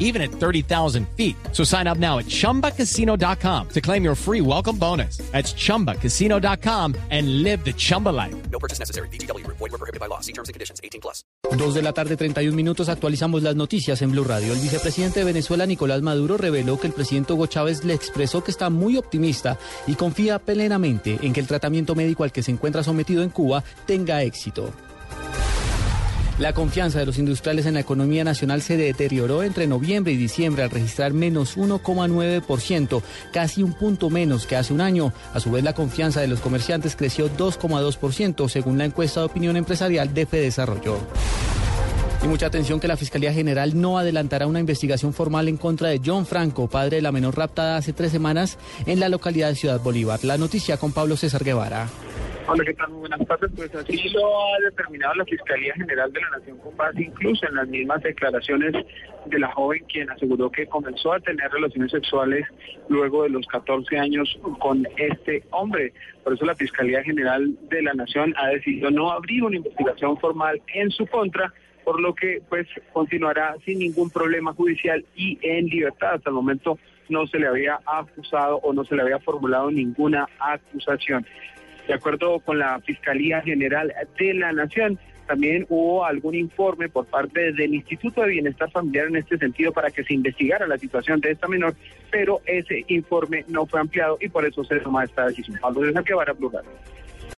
even at 30,000 feet. So sign up now at chumbacasino.com to claim your free welcome bonus. That's chumbacasino.com and live the Chumba life. No purchase necessary. BGW. Void were prohibited by law. See terms and conditions. 18 plus. Dos de la tarde, 31 minutos, actualizamos las noticias en Blue Radio. El vicepresidente de Venezuela, Nicolás Maduro, reveló que el presidente Hugo Chávez le expresó que está muy optimista y confía plenamente en que el tratamiento médico al que se encuentra sometido en Cuba tenga éxito. La confianza de los industriales en la economía nacional se deterioró entre noviembre y diciembre al registrar menos 1,9%, casi un punto menos que hace un año. A su vez, la confianza de los comerciantes creció 2,2%, según la encuesta de opinión empresarial de Desarrollo. Y mucha atención que la Fiscalía General no adelantará una investigación formal en contra de John Franco, padre de la menor raptada hace tres semanas en la localidad de Ciudad Bolívar. La noticia con Pablo César Guevara. Hola, ¿qué tal? Muy buenas tardes. Pues así lo ha determinado la Fiscalía General de la Nación con base incluso en las mismas declaraciones de la joven quien aseguró que comenzó a tener relaciones sexuales luego de los 14 años con este hombre. Por eso la Fiscalía General de la Nación ha decidido no abrir una investigación formal en su contra por lo que pues continuará sin ningún problema judicial y en libertad. Hasta el momento no se le había acusado o no se le había formulado ninguna acusación. De acuerdo con la Fiscalía General de la Nación, también hubo algún informe por parte del Instituto de Bienestar Familiar en este sentido para que se investigara la situación de esta menor, pero ese informe no fue ampliado y por eso se toma esta decisión. Pablo de Guevara, plural.